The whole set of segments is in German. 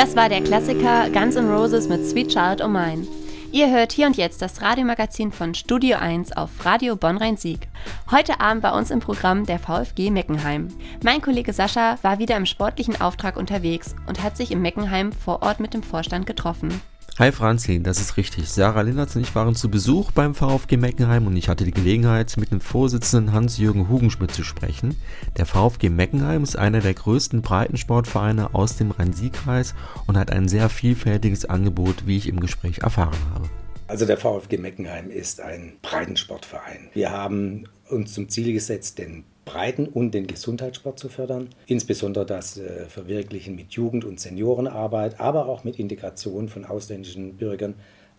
Das war der Klassiker Guns N' Roses mit Sweet Child O' Mine. Ihr hört hier und jetzt das Radiomagazin von Studio 1 auf Radio Bonn-Rhein-Sieg. Heute Abend bei uns im Programm der VfG Meckenheim. Mein Kollege Sascha war wieder im sportlichen Auftrag unterwegs und hat sich im Meckenheim vor Ort mit dem Vorstand getroffen. Hi Franzi, das ist richtig. Sarah Linnertz und ich waren zu Besuch beim VfG Meckenheim und ich hatte die Gelegenheit, mit dem Vorsitzenden Hans-Jürgen Hugenschmidt zu sprechen. Der VfG Meckenheim ist einer der größten Breitensportvereine aus dem Rhein-Sieg-Kreis und hat ein sehr vielfältiges Angebot, wie ich im Gespräch erfahren habe. Also der VfG Meckenheim ist ein Breitensportverein. Wir haben uns zum Ziel gesetzt, den Breiten- und den Gesundheitssport zu fördern. Insbesondere das äh, Verwirklichen mit Jugend- und Seniorenarbeit, aber auch mit Integration von ausländischen Bürgern,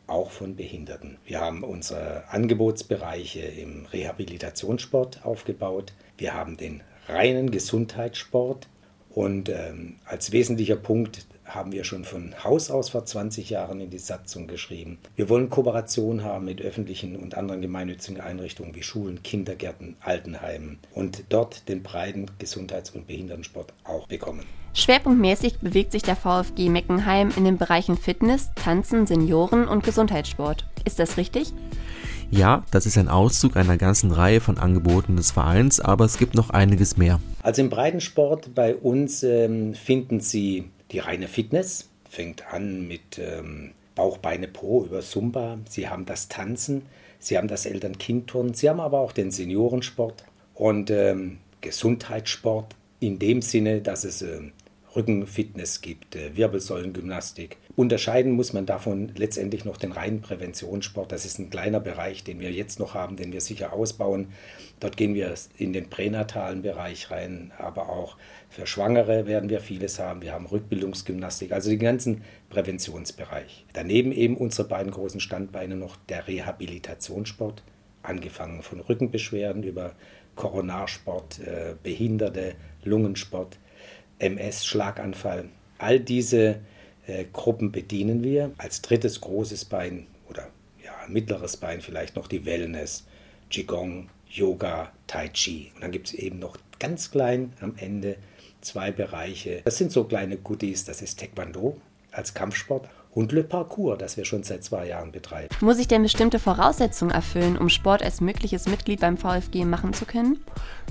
auch von Behinderten. Wir haben unsere Angebotsbereiche im Rehabilitationssport aufgebaut. Wir haben den reinen Gesundheitssport und ähm, als wesentlicher Punkt haben wir schon von Haus aus vor 20 Jahren in die Satzung geschrieben. Wir wollen Kooperation haben mit öffentlichen und anderen gemeinnützigen Einrichtungen wie Schulen, Kindergärten, Altenheimen und dort den breiten Gesundheits- und Behindertensport auch bekommen. Schwerpunktmäßig bewegt sich der VfG Meckenheim in den Bereichen Fitness, Tanzen, Senioren und Gesundheitssport. Ist das richtig? Ja, das ist ein Auszug einer ganzen Reihe von Angeboten des Vereins, aber es gibt noch einiges mehr. Also im Breitensport bei uns ähm, finden Sie die reine Fitness, fängt an mit ähm, Bauch, Beine, Po über Zumba. Sie haben das Tanzen, Sie haben das Eltern-Kind-Turnen, Sie haben aber auch den Seniorensport und ähm, Gesundheitssport in dem Sinne, dass es ähm, Rückenfitness gibt, äh, Wirbelsäulengymnastik. Unterscheiden muss man davon letztendlich noch den reinen Präventionssport. Das ist ein kleiner Bereich, den wir jetzt noch haben, den wir sicher ausbauen. Dort gehen wir in den pränatalen Bereich rein, aber auch für Schwangere werden wir vieles haben. Wir haben Rückbildungsgymnastik, also den ganzen Präventionsbereich. Daneben eben unsere beiden großen Standbeine noch der Rehabilitationssport, angefangen von Rückenbeschwerden über Koronarsport, äh, Behinderte, Lungensport MS, Schlaganfall. All diese äh, Gruppen bedienen wir. Als drittes großes Bein oder ja, mittleres Bein vielleicht noch die Wellness, Qigong, Yoga, Tai Chi. Und dann gibt es eben noch ganz klein am Ende zwei Bereiche. Das sind so kleine Goodies. Das ist Taekwondo als Kampfsport und Le Parcours, das wir schon seit zwei Jahren betreiben. Muss ich denn bestimmte Voraussetzungen erfüllen, um Sport als mögliches Mitglied beim VfG machen zu können?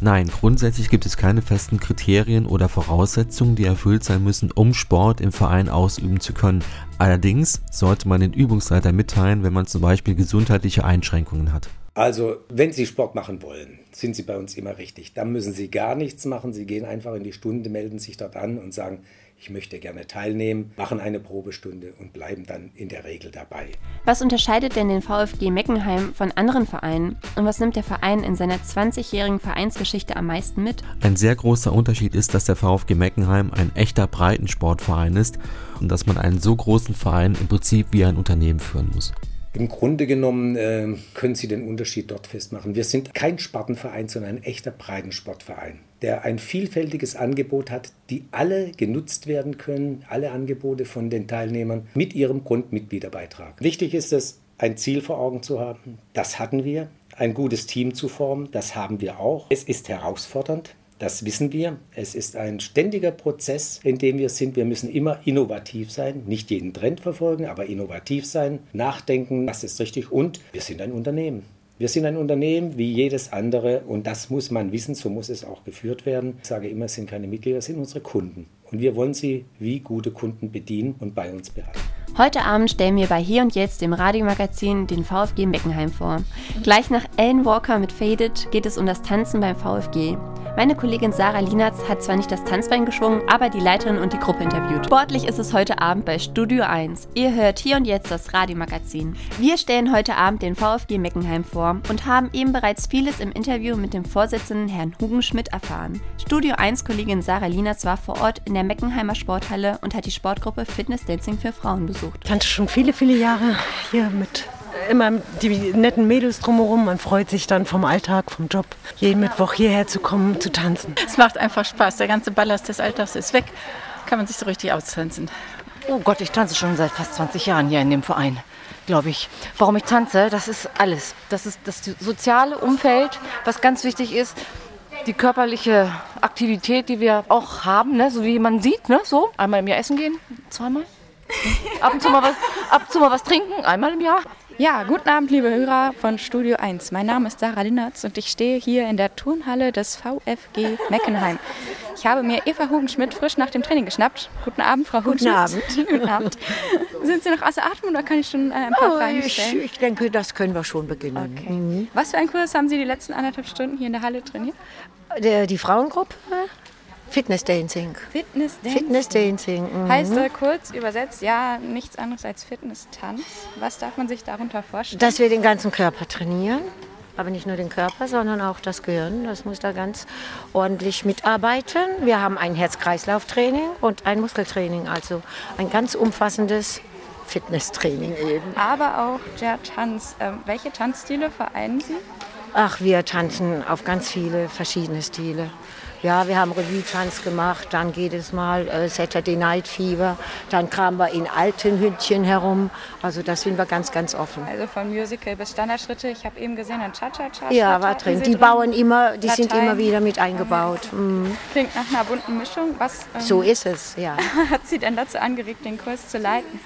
Nein, grundsätzlich gibt es keine festen Kriterien oder Voraussetzungen, die erfüllt sein müssen, um Sport im Verein ausüben zu können. Allerdings sollte man den Übungsleiter mitteilen, wenn man zum Beispiel gesundheitliche Einschränkungen hat. Also, wenn Sie Sport machen wollen, sind Sie bei uns immer richtig. Dann müssen Sie gar nichts machen. Sie gehen einfach in die Stunde, melden sich dort an und sagen, ich möchte gerne teilnehmen, machen eine Probestunde und bleiben dann in der Regel dabei. Was unterscheidet denn den VfG Meckenheim von anderen Vereinen und was nimmt der Verein in seiner 20-jährigen Vereinsgeschichte am meisten mit? Ein sehr großer Unterschied ist, dass der VfG Meckenheim ein echter Breitensportverein ist und dass man einen so großen Verein im Prinzip wie ein Unternehmen führen muss. Im Grunde genommen äh, können Sie den Unterschied dort festmachen. Wir sind kein Spartenverein, sondern ein echter Breitensportverein, der ein vielfältiges Angebot hat, die alle genutzt werden können, alle Angebote von den Teilnehmern mit ihrem Grundmitgliederbeitrag. Wichtig ist es, ein Ziel vor Augen zu haben. Das hatten wir. Ein gutes Team zu formen, das haben wir auch. Es ist herausfordernd. Das wissen wir. Es ist ein ständiger Prozess, in dem wir sind. Wir müssen immer innovativ sein, nicht jeden Trend verfolgen, aber innovativ sein, nachdenken, was ist richtig. Und wir sind ein Unternehmen. Wir sind ein Unternehmen wie jedes andere und das muss man wissen, so muss es auch geführt werden. Ich sage immer, es sind keine Mitglieder, es sind unsere Kunden. Und wir wollen sie wie gute Kunden bedienen und bei uns behalten. Heute Abend stellen wir bei Hier und Jetzt, dem Radiomagazin, den VfG Meckenheim vor. Gleich nach Ellen Walker mit Faded geht es um das Tanzen beim VfG. Meine Kollegin Sarah Lienatz hat zwar nicht das Tanzbein geschwungen, aber die Leiterin und die Gruppe interviewt. Sportlich ist es heute Abend bei Studio 1. Ihr hört hier und jetzt das Radiomagazin. Wir stellen heute Abend den VfG Meckenheim vor und haben eben bereits vieles im Interview mit dem Vorsitzenden Herrn Hugen Schmidt erfahren. Studio 1 Kollegin Sarah Lienatz war vor Ort in der Meckenheimer Sporthalle und hat die Sportgruppe Fitness Dancing für Frauen besucht. Ich tanze schon viele, viele Jahre hier mit immer die netten Mädels drumherum. Man freut sich dann vom Alltag, vom Job, jeden Mittwoch hierher zu kommen, zu tanzen. Es macht einfach Spaß. Der ganze Ballast des Alltags ist weg. Kann man sich so richtig austanzen. Oh Gott, ich tanze schon seit fast 20 Jahren hier in dem Verein, glaube ich. Warum ich tanze, das ist alles. Das ist das soziale Umfeld, was ganz wichtig ist. die körperliche Aktivität, die wir auch haben, ne? so wie man sieht, ne? so einmal im Jahr essen gehen, zweimal. ab, und zu mal was, ab und zu mal was trinken, einmal im Jahr. Ja, guten Abend, liebe Hörer von Studio 1. Mein Name ist Sarah Linnertz und ich stehe hier in der Turnhalle des VfG Meckenheim. Ich habe mir Eva Hugenschmidt frisch nach dem Training geschnappt. Guten Abend, Frau Hugenschmidt. Guten Abend. Guten Abend. Sind Sie noch außer Atem oder kann ich schon äh, ein paar Oh, Fragen ich, stellen? ich denke, das können wir schon beginnen. Okay. Mhm. Was für einen Kurs haben Sie die letzten anderthalb Stunden hier in der Halle trainiert? Der, die Frauengruppe Fitness Dancing. Fitness Dance. Fitness Dancing. mhm. Heißt äh, kurz übersetzt, ja, nichts anderes als Fitness-Tanz. Was darf man sich darunter vorstellen? Dass wir den ganzen Körper trainieren. Aber nicht nur den Körper, sondern auch das Gehirn. Das muss da ganz ordentlich mitarbeiten. Wir haben ein Herz-Kreislauf-Training und ein Muskeltraining. Also ein ganz umfassendes Fitnesstraining eben. Aber auch der Tanz. Ähm, welche Tanzstile vereinen Sie? Ach, wir tanzen auf ganz viele verschiedene Stile. Ja, wir haben Revue-Tanz gemacht, dann geht es mal äh, Saturday Night Fever, dann kramen wir in alten Hütchen herum. Also da sind wir ganz, ganz offen. Also von Musical bis Standardschritte. Ich habe eben gesehen, ein Cha-Cha-Cha. Ja, war drin. Die bauen immer, die sind Latein. immer wieder mit eingebaut. Mhm. Klingt nach einer bunten Mischung. Was ähm, So ist es, ja. hat Sie denn dazu angeregt, den Kurs zu leiten?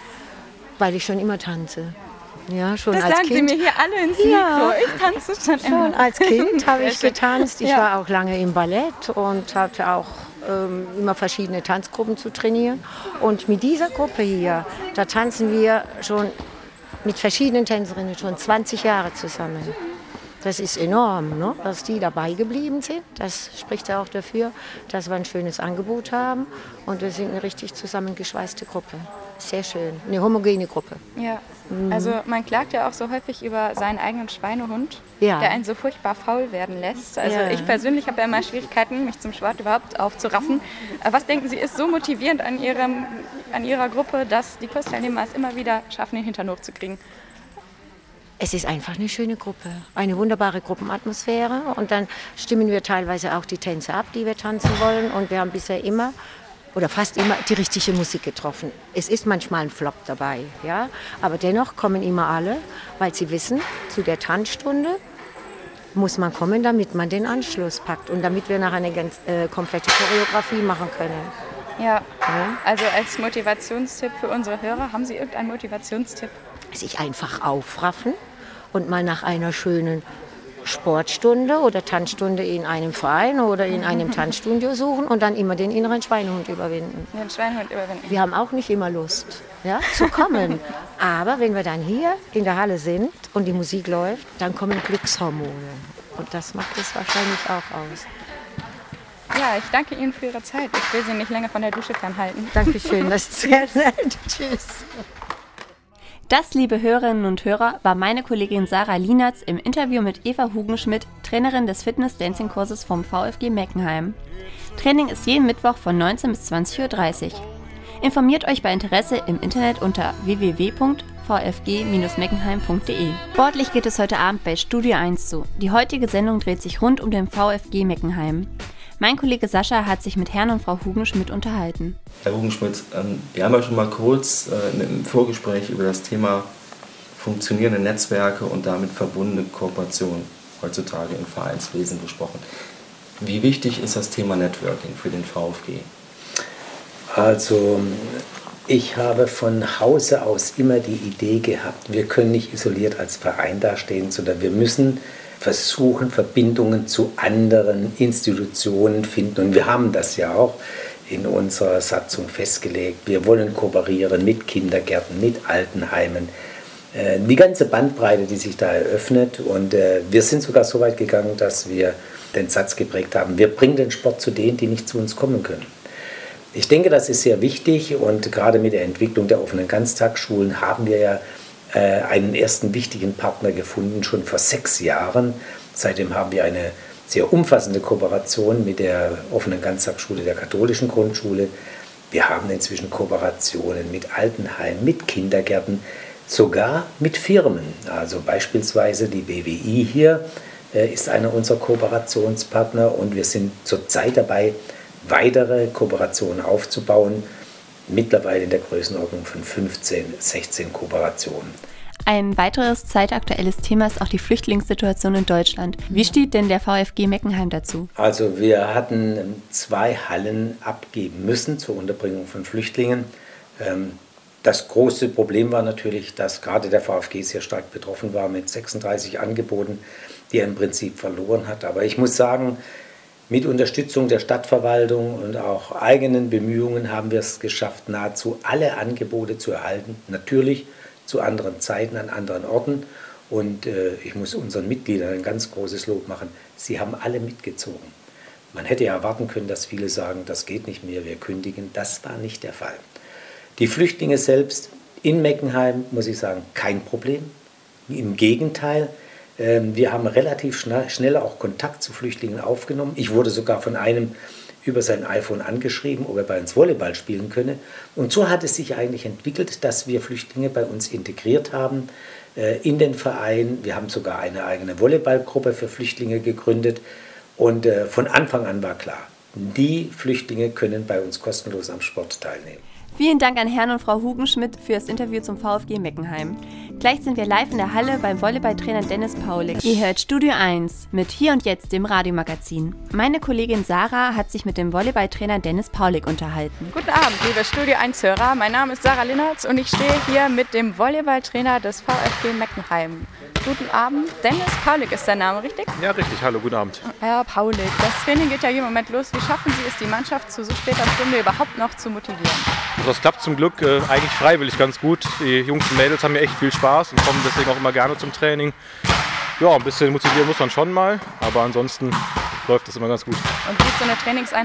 Weil ich schon immer tanze. Ja, schon Das als sagen Kind. Sie mir hier alle ins Ja. Mikro. Ich tanze schon Schon immer. als Kind habe ich getanzt. Ich Ja. war auch lange im Ballett und hatte auch ähm, immer verschiedene Tanzgruppen zu trainieren. Und mit dieser Gruppe hier, da tanzen wir schon mit verschiedenen Tänzerinnen schon 20 Jahre zusammen. Das ist enorm, ne? dass die dabei geblieben sind. Das spricht ja auch dafür, dass wir ein schönes Angebot haben. Und wir sind eine richtig zusammengeschweißte Gruppe. Sehr schön. Eine homogene Gruppe. Ja. Also man klagt ja auch so häufig über seinen eigenen Schweinehund, Ja. der einen so furchtbar faul werden lässt. Also Ja. ich persönlich habe ja immer Schwierigkeiten, mich zum Sport überhaupt aufzuraffen. Äh, Was denken Sie, ist so motivierend an, Ihrem, an Ihrer Gruppe, dass die Kursteilnehmer es immer wieder schaffen, den Hintern hochzukriegen? Es ist einfach eine schöne Gruppe, eine wunderbare Gruppenatmosphäre. Und dann stimmen wir teilweise auch die Tänze ab, die wir tanzen wollen. Und wir haben bisher immer oder fast immer die richtige Musik getroffen. Es ist manchmal ein Flop dabei, ja, aber dennoch kommen immer alle, weil sie wissen, zu der Tanzstunde muss man kommen, damit man den Anschluss packt und damit wir nachher eine ganz äh, komplette Choreografie machen können. Ja. Also als Motivationstipp für unsere Hörer, haben Sie irgendeinen Motivationstipp? sich einfach aufraffen und mal nach einer schönen Sportstunde oder Tanzstunde in einem Verein oder in einem Tanzstudio suchen und dann immer den inneren Schweinehund überwinden. Den Schweinehund überwinden. Wir haben auch nicht immer Lust ja, zu kommen. Aber wenn wir dann hier in der Halle sind und die Musik läuft, dann kommen Glückshormone. Und das macht es wahrscheinlich auch aus. Ja, ich danke Ihnen für Ihre Zeit. Ich will Sie nicht länger von der Dusche fernhalten. Dankeschön, das ist sehr nett. Tschüss. Das, liebe Hörerinnen und Hörer, war meine Kollegin Sarah Lienertz im Interview mit Eva Hugenschmidt, Trainerin des Fitness-Dancing-Kurses vom VfG Meckenheim. Training ist jeden Mittwoch von 19 bis 20.30 Uhr. Informiert euch bei Interesse im Internet unter www.vfg-meckenheim.de. Sportlich geht es heute Abend bei Studio 1 zu. Die heutige Sendung dreht sich rund um den VfG Meckenheim. Mein Kollege Sascha hat sich mit Herrn und Frau Hugenschmidt unterhalten. Herr Hugenschmidt, ähm, wir haben ja schon mal kurz äh, im Vorgespräch über das Thema funktionierende Netzwerke und damit verbundene Kooperation heutzutage im Vereinswesen gesprochen. Wie wichtig ist das Thema Networking für den VfG? Also ich habe von Hause aus immer die Idee gehabt, wir können nicht isoliert als Verein dastehen, sondern wir müssen versuchen, Verbindungen zu anderen Institutionen finden. Und wir haben das ja auch in unserer Satzung festgelegt. Wir wollen kooperieren mit Kindergärten, mit Altenheimen. Äh, Die ganze Bandbreite, die sich da eröffnet. Und äh, wir sind sogar so weit gegangen, dass wir den Satz geprägt haben, wir bringen den Sport zu denen, die nicht zu uns kommen können. Ich denke, das ist sehr wichtig und gerade mit der Entwicklung der offenen Ganztagsschulen haben wir ja äh, einen ersten wichtigen Partner gefunden, schon vor sechs Jahren. Seitdem haben wir eine sehr umfassende Kooperation mit der offenen Ganztagsschule der katholischen Grundschule. Wir haben inzwischen Kooperationen mit Altenheimen, mit Kindergärten, sogar mit Firmen. Also beispielsweise die BWI hier äh, ist einer unserer Kooperationspartner und wir sind zurzeit dabei, weitere Kooperationen aufzubauen, mittlerweile in der Größenordnung von 15, 16 Kooperationen. Ein weiteres zeitaktuelles Thema ist auch die Flüchtlingssituation in Deutschland. Wie steht denn der VfG Meckenheim dazu? Also wir hatten zwei Hallen abgeben müssen zur Unterbringung von Flüchtlingen. Ähm, das große Problem war natürlich, dass gerade der VfG sehr stark betroffen war mit 36 Angeboten, die er im Prinzip verloren hat. Aber ich muss sagen, mit Unterstützung der Stadtverwaltung und auch eigenen Bemühungen haben wir es geschafft, nahezu alle Angebote zu erhalten. Natürlich zu anderen Zeiten, an anderen Orten. Und äh, ich muss unseren Mitgliedern ein ganz großes Lob machen. Sie haben alle mitgezogen. Man hätte ja erwarten können, dass viele sagen, das geht nicht mehr, wir kündigen. Das war nicht der Fall. Die Flüchtlinge selbst in Meckenheim, muss ich sagen, kein Problem. Im Gegenteil, wir haben relativ schnell auch Kontakt zu Flüchtlingen aufgenommen. Ich wurde sogar von einem über sein iPhone angeschrieben, ob er bei uns Volleyball spielen könne. Und so hat es sich eigentlich entwickelt, dass wir Flüchtlinge bei uns integriert haben äh, in den Verein. Wir haben sogar eine eigene Volleyballgruppe für Flüchtlinge gegründet. Und äh, von Anfang an war klar, die Flüchtlinge können bei uns kostenlos am Sport teilnehmen. Vielen Dank an Herrn und Frau Hugenschmidt für das Interview zum VfG Meckenheim. Gleich sind wir live in der Halle beim Volleyballtrainer Dennis Paulik. Ihr hört Studio 1 mit Hier und Jetzt, dem Radiomagazin. Meine Kollegin Sarah hat sich mit dem Volleyballtrainer Dennis Paulik unterhalten. Guten Abend, liebe Studio 1-Hörer. Mein Name ist Sarah Linnertz und ich stehe hier mit dem Volleyballtrainer des VfG Meckenheim. Guten Abend. Dennis Paulik ist der Name, richtig? Ja, richtig. Hallo, guten Abend. Herr Paulik, das Training geht ja jeden Moment los. Wie schaffen Sie es, die Mannschaft zu so später Stunde überhaupt noch zu motivieren? Also das klappt zum Glück äh, eigentlich freiwillig ganz gut. Die Jungs und Mädels haben mir echt viel Spaß und kommen deswegen auch immer gerne zum Training. Ja, ein bisschen motivieren muss man schon mal, aber ansonsten läuft das immer ganz gut. Und wie ist so eine Trainingseinheit